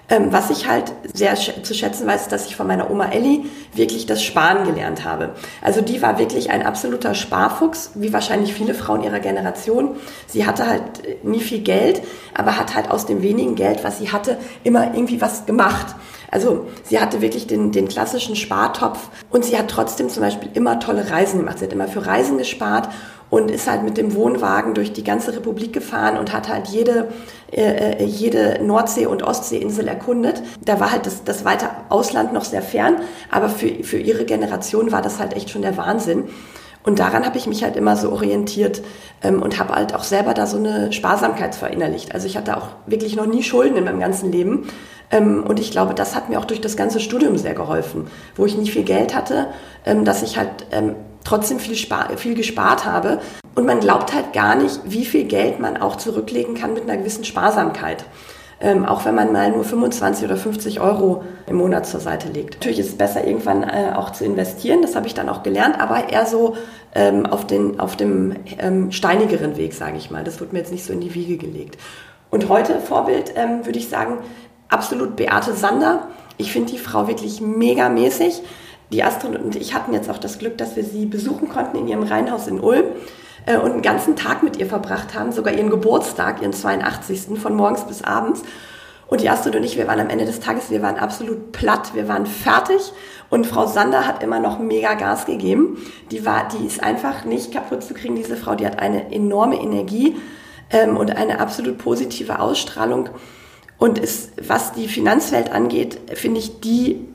[SPEAKER 2] Ähm, was ich halt sehr zu schätzen weiß, dass ich von meiner Oma Elli wirklich das Sparen gelernt habe. Also die war wirklich ein absoluter Sparfuchs, wie wahrscheinlich viele Frauen ihrer Generation. Sie hatte halt äh, nie viel Geld, aber hat halt aus dem wenigen Geld, was sie hatte, immer irgendwie was gemacht. Also sie hatte wirklich den, den klassischen Spartopf und sie hat trotzdem zum Beispiel immer tolle Reisen gemacht. Sie hat immer für Reisen gespart und ist halt mit dem Wohnwagen durch die ganze Republik gefahren und hat halt jede, äh, äh, jede Nordsee- und Ostseeinsel erkundet. Da war halt das, das weite Ausland noch sehr fern, aber für, für ihre Generation war das halt echt schon der Wahnsinn. Und daran habe ich mich halt immer so orientiert ähm, und habe halt auch selber da so eine Sparsamkeit verinnerlicht. Also ich hatte auch wirklich noch nie Schulden in meinem ganzen Leben. Ähm, und ich glaube, das hat mir auch durch das ganze Studium sehr geholfen, wo ich nicht viel Geld hatte, ähm, dass ich halt ähm, trotzdem viel, viel gespart habe. Und man glaubt halt gar nicht, wie viel Geld man auch zurücklegen kann mit einer gewissen Sparsamkeit. Ähm, auch wenn man mal nur 25 oder 50 Euro im Monat zur Seite legt. Natürlich ist es besser, irgendwann äh, auch zu investieren, das habe ich dann auch gelernt, aber eher so ähm, auf, den, auf dem ähm, steinigeren Weg, sage ich mal. Das wird mir jetzt nicht so in die Wiege gelegt. Und heute Vorbild ähm, würde ich sagen, absolut Beate Sander. Ich finde die Frau wirklich megamäßig die Astrid und ich hatten jetzt auch das Glück, dass wir sie besuchen konnten in ihrem Reihenhaus in Ulm äh, und einen ganzen Tag mit ihr verbracht haben, sogar ihren Geburtstag, ihren 82. von morgens bis abends. Und Astrid und ich, wir waren am Ende des Tages, wir waren absolut platt, wir waren fertig. Und Frau Sander hat immer noch mega Gas gegeben. Die war, die ist einfach nicht kaputt zu kriegen, diese Frau. Die hat eine enorme Energie ähm, und eine absolut positive Ausstrahlung. Und ist, was die Finanzwelt angeht, finde ich die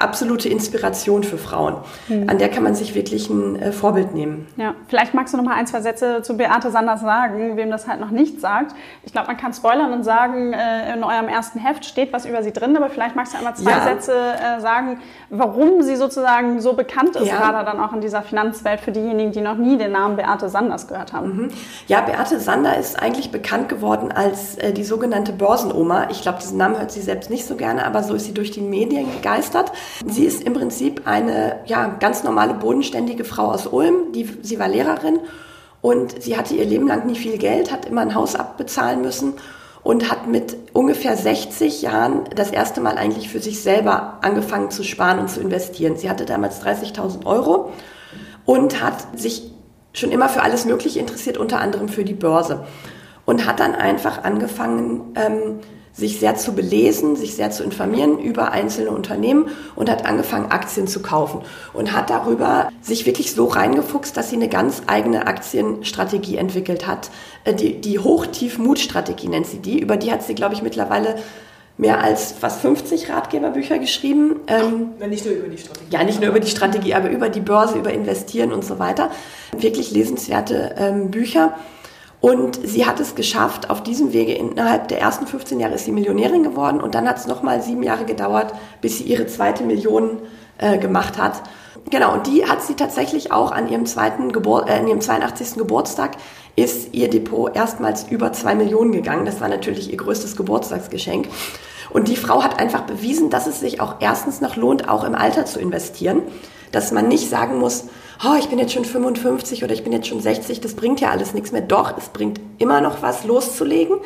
[SPEAKER 2] absolute Inspiration für Frauen. Mhm. An der kann man sich wirklich ein äh, Vorbild nehmen.
[SPEAKER 1] Ja, vielleicht magst du noch mal ein, zwei Sätze zu Beate Sanders sagen, wem das halt noch nicht sagt. Ich glaube, man kann spoilern und sagen, äh, in eurem ersten Heft steht was über sie drin, aber vielleicht magst du einmal zwei ja. Sätze äh, sagen, warum sie sozusagen so bekannt ist, ja. gerade dann auch in dieser Finanzwelt für diejenigen, die noch nie den Namen Beate Sanders gehört haben.
[SPEAKER 2] Mhm. Ja, Beate Sander ist eigentlich bekannt geworden als die sogenannte Börsenoma. Ich glaube, diesen Namen hört sie selbst nicht so gerne, aber so ist sie durch die Medien gegeistert. Sie ist im Prinzip eine ja, ganz normale, bodenständige Frau aus Ulm. Die, sie war Lehrerin und sie hatte ihr Leben lang nie viel Geld, hat immer ein Haus abbezahlen müssen und hat mit ungefähr 60 Jahren das erste Mal eigentlich für sich selber angefangen zu sparen und zu investieren. Sie hatte damals 30.000 Euro und hat sich schon immer für alles Mögliche interessiert, unter anderem für die Börse. Und hat dann einfach angefangen, ähm, sich sehr zu belesen, sich sehr zu informieren über einzelne Unternehmen und hat angefangen, Aktien zu kaufen und hat darüber sich wirklich so reingefuchst, dass sie eine ganz eigene Aktienstrategie entwickelt hat. Äh, die, die Hoch-Tief-Mut-Strategie nennt sie die. Über die hat sie, glaube ich, mittlerweile mehr als fast 50 Ratgeberbücher geschrieben.
[SPEAKER 3] Ähm, ja, nicht nur über die Strategie.
[SPEAKER 2] Ja, nicht nur über die Strategie, aber über die Börse, über Investieren und so weiter. Wirklich lesenswerte ähm, Bücher. Und sie hat es geschafft, auf diesem Wege innerhalb der ersten 15 Jahre ist sie Millionärin geworden und dann hat es nochmal sieben Jahre gedauert, bis sie ihre zweite Million äh, gemacht hat. Genau, und die hat sie tatsächlich auch an ihrem zweiten Gebur äh, an ihrem 82. Geburtstag ist ihr Depot erstmals über zwei Millionen gegangen. Das war natürlich ihr größtes Geburtstagsgeschenk. Und die Frau hat einfach bewiesen, dass es sich auch erstens noch lohnt, auch im Alter zu investieren. Dass man nicht sagen muss, oh, ich bin jetzt schon 55 oder ich bin jetzt schon 60, das bringt ja alles nichts mehr. Doch, es bringt immer noch was loszulegen.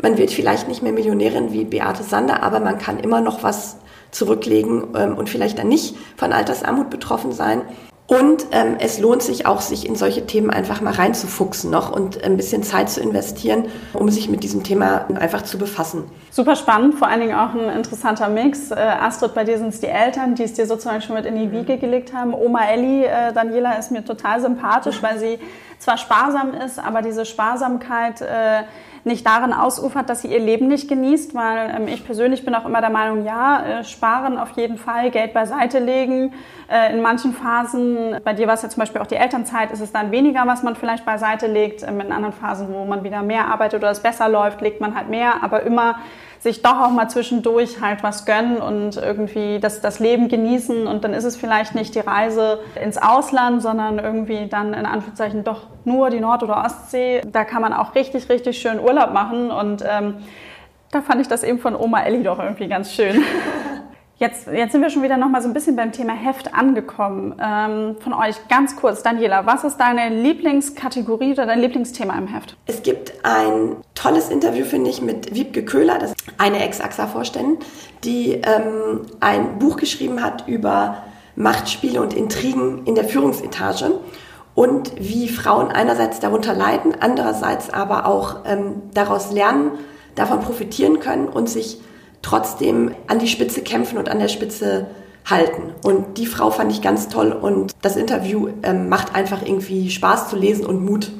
[SPEAKER 2] Man wird vielleicht nicht mehr Millionärin wie Beate Sander, aber man kann immer noch was zurücklegen ähm, und vielleicht dann nicht von Altersarmut betroffen sein. Und ähm, es lohnt sich auch, sich in solche Themen einfach mal reinzufuchsen noch und ein bisschen Zeit zu investieren, um sich mit diesem Thema einfach zu befassen.
[SPEAKER 1] Super spannend, vor allen Dingen auch ein interessanter Mix. Äh, Astrid, bei dir sind es die Eltern, die es dir sozusagen schon mit in die Wiege gelegt haben. Oma Elli, äh, Daniela ist mir total sympathisch, weil sie zwar sparsam ist, aber diese Sparsamkeit äh, nicht darin ausufert, dass sie ihr Leben nicht genießt, weil ähm, ich persönlich bin auch immer der Meinung, ja, äh, sparen auf jeden Fall, Geld beiseite legen. Äh, in manchen Phasen, bei dir war es ja zum Beispiel auch die Elternzeit, ist es dann weniger, was man vielleicht beiseite legt. Ähm, in anderen Phasen, wo man wieder mehr arbeitet oder es besser läuft, legt man halt mehr, aber immer sich doch auch mal zwischendurch halt was gönnen und irgendwie das, das Leben genießen. Und dann ist es vielleicht nicht die Reise ins Ausland, sondern irgendwie dann in Anführungszeichen doch nur die Nord- oder Ostsee. Da kann man auch richtig, richtig schön Urlaub machen. Und ähm, da fand ich das eben von Oma Elli doch irgendwie ganz schön. [laughs] Jetzt, jetzt sind wir schon wieder noch mal so ein bisschen beim Thema Heft angekommen. Ähm, von euch ganz kurz, Daniela, was ist deine Lieblingskategorie oder dein Lieblingsthema im Heft?
[SPEAKER 2] Es gibt ein tolles Interview, finde ich, mit Wiebke Köhler, das ist eine Ex-AXA-Vorständin, die ähm, ein Buch geschrieben hat über Machtspiele und Intrigen in der Führungsetage und wie Frauen einerseits darunter leiden, andererseits aber auch ähm, daraus lernen, davon profitieren können und sich trotzdem an die Spitze kämpfen und an der Spitze halten. Und die Frau fand ich ganz toll und das Interview ähm, macht einfach irgendwie Spaß zu lesen und Mut,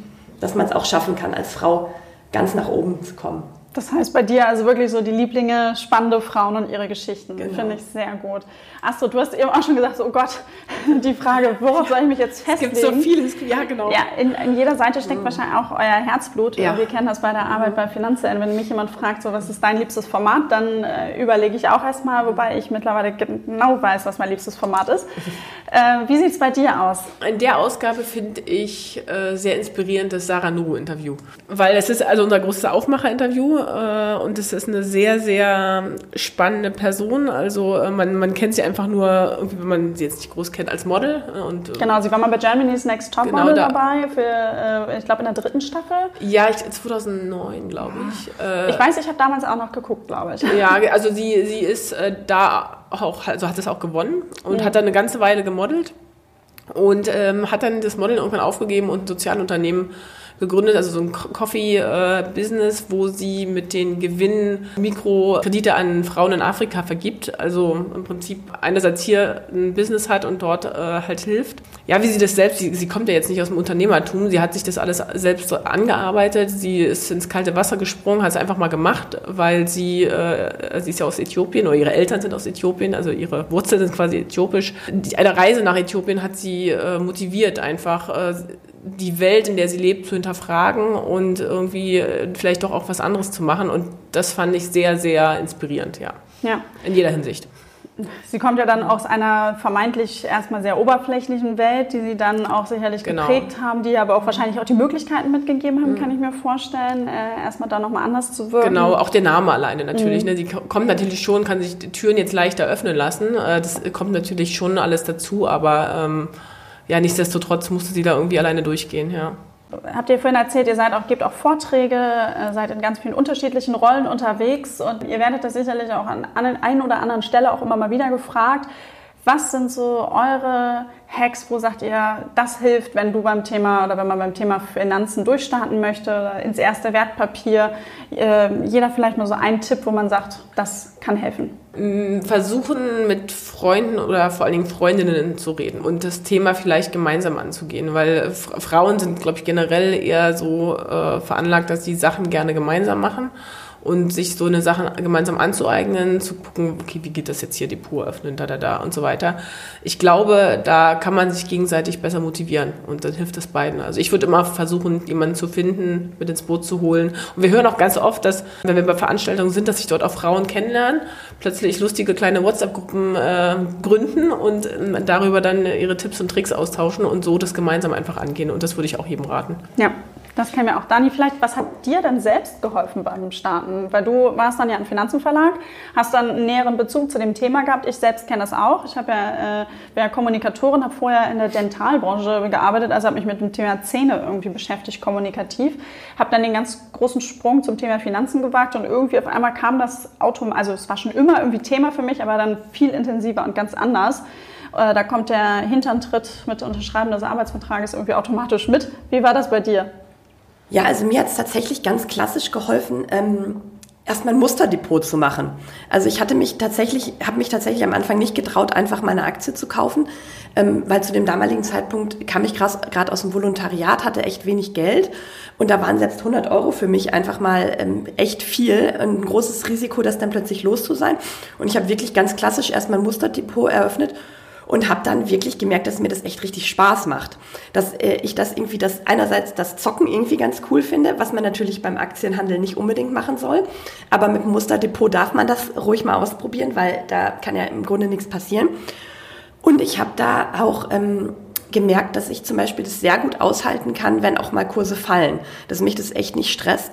[SPEAKER 2] dass man es auch schaffen kann, als Frau ganz nach oben zu kommen.
[SPEAKER 1] Das heißt bei dir also wirklich so die Lieblinge, spannende Frauen und ihre Geschichten. Genau. Finde ich sehr gut. Astrid, du hast eben auch schon gesagt, so, oh Gott, [laughs] die Frage, worauf soll ich mich jetzt festlegen?
[SPEAKER 3] Es gibt so vieles, ja genau.
[SPEAKER 1] Ja, in, in jeder Seite steckt mhm. wahrscheinlich auch euer Herzblut. Ja. Wir kennen das bei der Arbeit bei Finanzen. Wenn mich jemand fragt, so, was ist dein liebstes Format, dann äh, überlege ich auch erstmal, wobei ich mittlerweile genau weiß, was mein liebstes Format ist. [laughs] Äh, wie sieht es bei dir aus?
[SPEAKER 3] In der Ausgabe finde ich äh, sehr inspirierend das Sarah Nuru-Interview. Weil es ist also unser großes Aufmacher-Interview äh, und es ist eine sehr, sehr spannende Person. Also äh, man, man kennt sie einfach nur, wenn man sie jetzt nicht groß kennt, als Model.
[SPEAKER 1] Äh, und, genau, sie war mal bei Germany's Next Top genau Model da, dabei, für, ich glaube in der dritten Staffel.
[SPEAKER 3] Ja, ich, 2009, glaube ich.
[SPEAKER 1] ich weiß, ich habe damals auch noch geguckt, glaube ich.
[SPEAKER 3] Ja, also sie, sie ist da auch, also hat es auch gewonnen und ja. hat dann eine ganze Weile gemodelt und ähm, hat dann das Modeln irgendwann aufgegeben und ein Sozialunternehmen gegründet, also so ein Coffee-Business, wo sie mit den Gewinnen Mikrokredite an Frauen in Afrika vergibt. Also im Prinzip einerseits hier ein Business hat und dort äh, halt hilft. Ja, wie sie das selbst, sie, sie kommt ja jetzt nicht aus dem Unternehmertum, sie hat sich das alles selbst angearbeitet, sie ist ins kalte Wasser gesprungen, hat es einfach mal gemacht, weil sie, äh, sie ist ja aus Äthiopien oder ihre Eltern sind aus Äthiopien, also ihre Wurzeln sind quasi äthiopisch. Die, eine Reise nach Äthiopien hat sie äh, motiviert, einfach äh, die Welt, in der sie lebt, zu hinterfragen und irgendwie äh, vielleicht doch auch was anderes zu machen. Und das fand ich sehr, sehr inspirierend, ja. Ja. In jeder Hinsicht.
[SPEAKER 1] Sie kommt ja dann aus einer vermeintlich erstmal sehr oberflächlichen Welt, die Sie dann auch sicherlich genau. geprägt haben, die aber auch wahrscheinlich auch die Möglichkeiten mitgegeben haben, mhm. kann ich mir vorstellen, äh, erstmal da nochmal anders zu wirken.
[SPEAKER 3] Genau, auch der Name alleine natürlich. Mhm. Ne? Sie kommt natürlich schon, kann sich die Türen jetzt leichter öffnen lassen. Äh, das kommt natürlich schon alles dazu, aber ähm, ja, nichtsdestotrotz musste sie da irgendwie alleine durchgehen, ja.
[SPEAKER 1] Habt ihr vorhin erzählt, ihr seid auch, gebt auch Vorträge, äh, seid in ganz vielen unterschiedlichen Rollen unterwegs und ihr werdet das sicherlich auch an, an der einen oder anderen Stelle auch immer mal wieder gefragt. Was sind so eure Hacks, wo sagt ihr, das hilft, wenn du beim Thema oder wenn man beim Thema Finanzen durchstarten möchte oder ins erste Wertpapier? Äh, jeder vielleicht nur so einen Tipp, wo man sagt, das kann helfen.
[SPEAKER 3] Mm, versuchen mit Freunden oder vor allen Dingen Freundinnen zu reden und das Thema vielleicht gemeinsam anzugehen, weil Frauen sind, glaube ich, generell eher so äh, veranlagt, dass sie Sachen gerne gemeinsam machen und sich so eine Sache gemeinsam anzueignen, zu gucken, okay, wie geht das jetzt hier, Depot öffnen, da, da, da und so weiter. Ich glaube, da kann man sich gegenseitig besser motivieren und dann hilft es beiden. Also ich würde immer versuchen, jemanden zu finden, mit ins Boot zu holen. Und wir hören auch ganz oft, dass, wenn wir bei Veranstaltungen sind, dass sich dort auch Frauen kennenlernen, plötzlich lustige kleine WhatsApp-Gruppen äh, gründen und äh, darüber dann ihre Tipps und Tricks austauschen und so das gemeinsam einfach angehen. Und das würde ich auch jedem raten.
[SPEAKER 1] Ja, das kennen wir auch. Dani, vielleicht, was hat dir denn selbst geholfen beim Starten? Weil du warst dann ja im Finanzenverlag, hast dann einen näheren Bezug zu dem Thema gehabt. Ich selbst kenne das auch. Ich habe ja, äh, bin ja Kommunikatorin, habe vorher in der Dentalbranche gearbeitet, also habe mich mit dem Thema Zähne irgendwie beschäftigt, kommunikativ. Habe dann den ganz großen Sprung zum Thema Finanzen gewagt und irgendwie auf einmal kam das Auto, also es war schon immer irgendwie Thema für mich, aber dann viel intensiver und ganz anders. Äh, da kommt der Hinterntritt mit Unterschreiben des Arbeitsvertrages irgendwie automatisch mit. Wie war das bei dir?
[SPEAKER 2] Ja, also mir hat es tatsächlich ganz klassisch geholfen, ähm, erstmal ein Musterdepot zu machen. Also ich hatte mich tatsächlich, habe mich tatsächlich am Anfang nicht getraut, einfach mal eine Aktie zu kaufen, ähm, weil zu dem damaligen Zeitpunkt kam ich gerade aus dem Volontariat, hatte echt wenig Geld und da waren selbst 100 Euro für mich einfach mal ähm, echt viel, ein großes Risiko, das dann plötzlich los zu sein. Und ich habe wirklich ganz klassisch erstmal ein Musterdepot eröffnet und habe dann wirklich gemerkt, dass mir das echt richtig Spaß macht. Dass äh, ich das irgendwie, das einerseits das Zocken irgendwie ganz cool finde, was man natürlich beim Aktienhandel nicht unbedingt machen soll, aber mit dem Musterdepot darf man das ruhig mal ausprobieren, weil da kann ja im Grunde nichts passieren. Und ich habe da auch ähm, gemerkt, dass ich zum Beispiel das sehr gut aushalten kann, wenn auch mal Kurse fallen, dass mich das echt nicht stresst.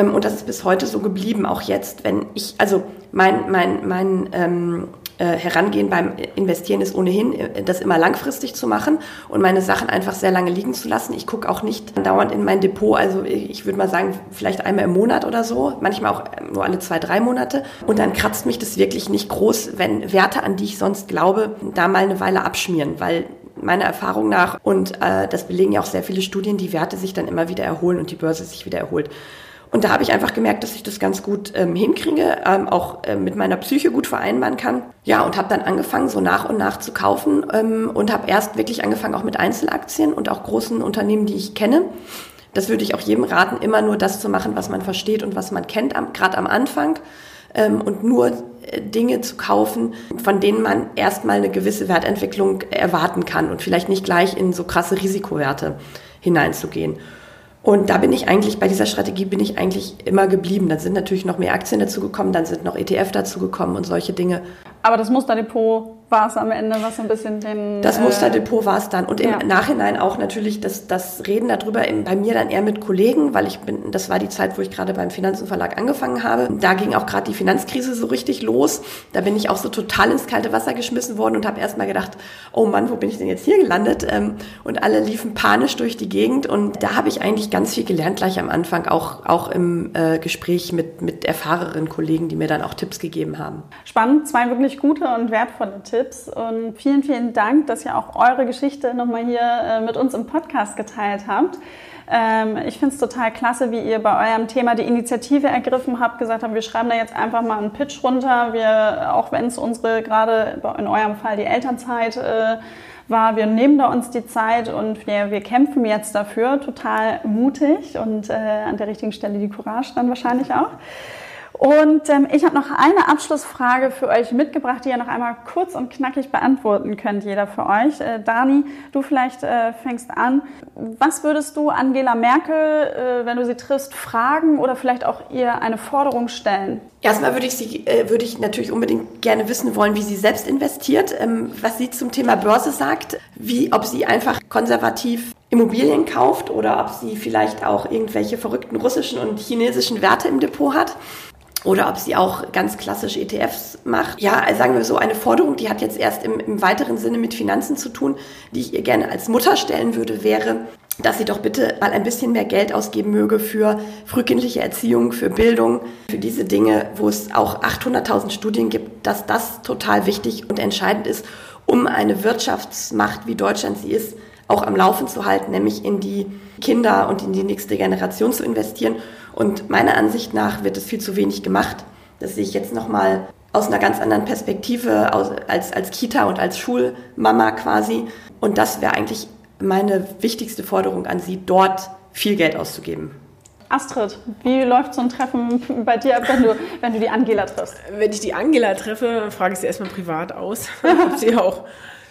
[SPEAKER 2] Ähm, und das ist bis heute so geblieben, auch jetzt, wenn ich, also mein, mein, mein ähm, äh, Herangehen beim Investieren ist ohnehin, äh, das immer langfristig zu machen und meine Sachen einfach sehr lange liegen zu lassen. Ich gucke auch nicht dauernd in mein Depot, also ich würde mal sagen, vielleicht einmal im Monat oder so, manchmal auch äh, nur alle zwei, drei Monate. Und dann kratzt mich das wirklich nicht groß, wenn Werte, an die ich sonst glaube, da mal eine Weile abschmieren, weil meiner Erfahrung nach, und äh, das belegen ja auch sehr viele Studien, die Werte sich dann immer wieder erholen und die Börse sich wieder erholt. Und da habe ich einfach gemerkt, dass ich das ganz gut ähm, hinkriege, ähm, auch äh, mit meiner Psyche gut vereinbaren kann. Ja, und habe dann angefangen, so nach und nach zu kaufen ähm, und habe erst wirklich angefangen auch mit Einzelaktien und auch großen Unternehmen, die ich kenne. Das würde ich auch jedem raten, immer nur das zu machen, was man versteht und was man kennt, gerade am Anfang. Ähm, und nur äh, Dinge zu kaufen, von denen man erstmal eine gewisse Wertentwicklung erwarten kann und vielleicht nicht gleich in so krasse Risikowerte hineinzugehen. Und da bin ich eigentlich, bei dieser Strategie bin ich eigentlich immer geblieben. Dann sind natürlich noch mehr Aktien dazugekommen, dann sind noch ETF dazugekommen und solche Dinge.
[SPEAKER 1] Aber das Musterdepot war es am Ende, was so ein bisschen den.
[SPEAKER 2] Das äh, Musterdepot war es dann. Und im ja. Nachhinein auch natürlich das, das Reden darüber, bei mir dann eher mit Kollegen, weil ich bin, das war die Zeit, wo ich gerade beim Finanzenverlag angefangen habe. Da ging auch gerade die Finanzkrise so richtig los. Da bin ich auch so total ins kalte Wasser geschmissen worden und habe erst mal gedacht, oh Mann, wo bin ich denn jetzt hier gelandet? Ähm, und alle liefen panisch durch die Gegend. Und da habe ich eigentlich ganz viel gelernt, gleich am Anfang, auch, auch im äh, Gespräch mit, mit erfahrenen Kollegen, die mir dann auch Tipps gegeben haben.
[SPEAKER 1] Spannend, zwei wirklich gute und wertvolle Tipps. Tipps und vielen, vielen Dank, dass ihr auch eure Geschichte nochmal hier äh, mit uns im Podcast geteilt habt. Ähm, ich finde es total klasse, wie ihr bei eurem Thema die Initiative ergriffen habt, gesagt habt, wir schreiben da jetzt einfach mal einen Pitch runter. Wir, auch wenn es unsere gerade in eurem Fall die Elternzeit äh, war, wir nehmen da uns die Zeit und wir, wir kämpfen jetzt dafür. Total mutig und äh, an der richtigen Stelle die Courage dann wahrscheinlich auch. Und ähm, ich habe noch eine Abschlussfrage für euch mitgebracht, die ihr noch einmal kurz und knackig beantworten könnt, jeder für euch. Äh, Dani, du vielleicht äh, fängst an. Was würdest du Angela Merkel, äh, wenn du sie triffst, fragen oder vielleicht auch ihr eine Forderung stellen?
[SPEAKER 2] Erstmal würde ich, sie, äh, würde ich natürlich unbedingt gerne wissen wollen, wie sie selbst investiert, ähm, was sie zum Thema Börse sagt, wie, ob sie einfach konservativ Immobilien kauft oder ob sie vielleicht auch irgendwelche verrückten russischen und chinesischen Werte im Depot hat oder ob sie auch ganz klassisch ETFs macht. Ja, also sagen wir so, eine Forderung, die hat jetzt erst im, im weiteren Sinne mit Finanzen zu tun, die ich ihr gerne als Mutter stellen würde, wäre, dass sie doch bitte mal ein bisschen mehr Geld ausgeben möge für frühkindliche Erziehung, für Bildung, für diese Dinge, wo es auch 800.000 Studien gibt, dass das total wichtig und entscheidend ist, um eine Wirtschaftsmacht, wie Deutschland sie ist, auch am Laufen zu halten, nämlich in die Kinder und in die nächste Generation zu investieren. Und meiner Ansicht nach wird es viel zu wenig gemacht. Das sehe ich jetzt nochmal aus einer ganz anderen Perspektive, als, als Kita und als Schulmama quasi. Und das wäre eigentlich meine wichtigste Forderung an Sie, dort viel Geld auszugeben.
[SPEAKER 1] Astrid, wie läuft so ein Treffen bei dir ab, wenn du, wenn du die Angela triffst?
[SPEAKER 3] Wenn ich die Angela treffe, frage ich sie erstmal privat aus, [laughs] ob sie auch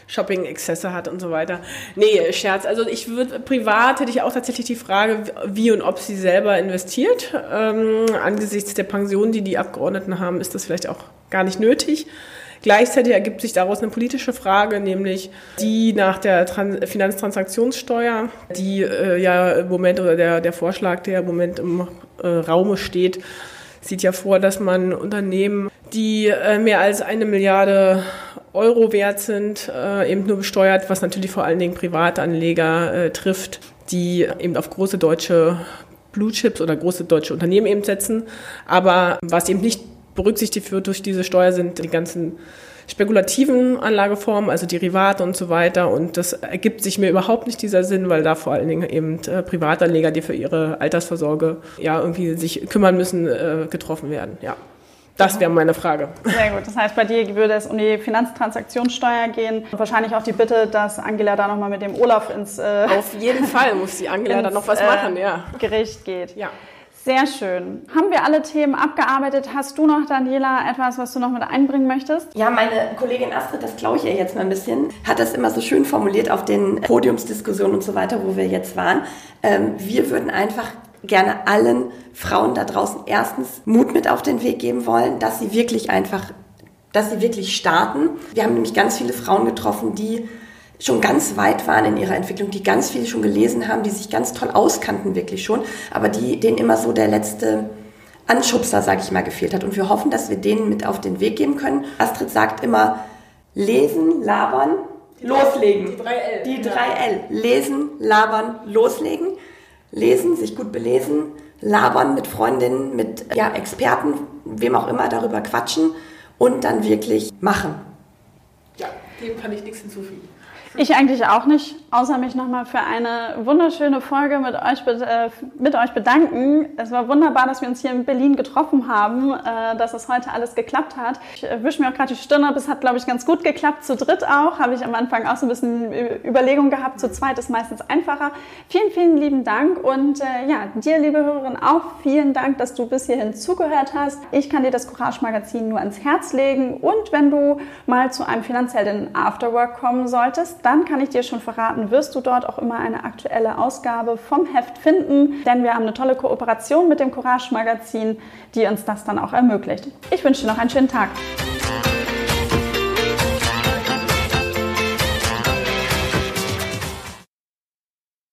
[SPEAKER 3] Shopping-Exzesse hat und so weiter. Nee, Scherz. Also ich würde, privat hätte ich auch tatsächlich die Frage, wie und ob sie selber investiert. Ähm, angesichts der Pension, die die Abgeordneten haben, ist das vielleicht auch gar nicht nötig. Gleichzeitig ergibt sich daraus eine politische Frage, nämlich die nach der Trans Finanztransaktionssteuer, die äh, ja im Moment oder der, der Vorschlag, der im Moment im äh, Raume steht, sieht ja vor, dass man Unternehmen, die äh, mehr als eine Milliarde Euro wert sind, äh, eben nur besteuert, was natürlich vor allen Dingen Privatanleger äh, trifft, die eben auf große deutsche Blue Chips oder große deutsche Unternehmen eben setzen. Aber was eben nicht berücksichtigt wird durch diese Steuer sind die ganzen spekulativen Anlageformen, also Derivate und so weiter. Und das ergibt sich mir überhaupt nicht dieser Sinn, weil da vor allen Dingen eben äh, Privatanleger, die für ihre Altersvorsorge ja irgendwie sich kümmern müssen, äh, getroffen werden. Ja. Das wäre meine Frage.
[SPEAKER 1] Sehr gut. Das heißt, bei dir würde es um die Finanztransaktionssteuer gehen und wahrscheinlich auch die Bitte, dass Angela da nochmal mit dem Olaf ins
[SPEAKER 3] äh, Auf jeden Fall muss die Angela da noch was machen, ja.
[SPEAKER 1] Gericht geht. Ja. Sehr schön. Haben wir alle Themen abgearbeitet? Hast du noch, Daniela, etwas, was du noch mit einbringen möchtest?
[SPEAKER 2] Ja, meine Kollegin Astrid, das glaube ich ihr jetzt mal ein bisschen, hat das immer so schön formuliert auf den Podiumsdiskussionen und so weiter, wo wir jetzt waren. Ähm, wir würden einfach gerne allen Frauen da draußen erstens Mut mit auf den Weg geben wollen, dass sie wirklich einfach, dass sie wirklich starten. Wir haben nämlich ganz viele Frauen getroffen, die schon ganz weit waren in ihrer Entwicklung, die ganz viel schon gelesen haben, die sich ganz toll auskannten wirklich schon, aber die denen immer so der letzte Anschubser, sage ich mal, gefehlt hat. Und wir hoffen, dass wir denen mit auf den Weg geben können. Astrid sagt immer, lesen, labern, loslegen. Die drei L. Die drei L. Lesen, labern, loslegen lesen, sich gut belesen, labern mit Freundinnen, mit ja, Experten, wem auch immer, darüber quatschen und dann wirklich machen.
[SPEAKER 3] Ja, dem kann ich nichts hinzufügen.
[SPEAKER 1] Ich eigentlich auch nicht, außer mich nochmal für eine wunderschöne Folge mit euch, äh, mit euch bedanken. Es war wunderbar, dass wir uns hier in Berlin getroffen haben, äh, dass es heute alles geklappt hat. Ich wische mir auch gerade die Stirn ab, es hat, glaube ich, ganz gut geklappt. Zu dritt auch, habe ich am Anfang auch so ein bisschen Überlegung gehabt. Zu zweit ist meistens einfacher. Vielen, vielen lieben Dank und äh, ja, dir, liebe Hörerin, auch vielen Dank, dass du bis hierhin zugehört hast. Ich kann dir das Courage Magazin nur ans Herz legen und wenn du mal zu einem finanziellen Afterwork kommen solltest, dann kann ich dir schon verraten, wirst du dort auch immer eine aktuelle Ausgabe vom Heft finden, denn wir haben eine tolle Kooperation mit dem Courage Magazin, die uns das dann auch ermöglicht. Ich wünsche dir noch einen schönen Tag.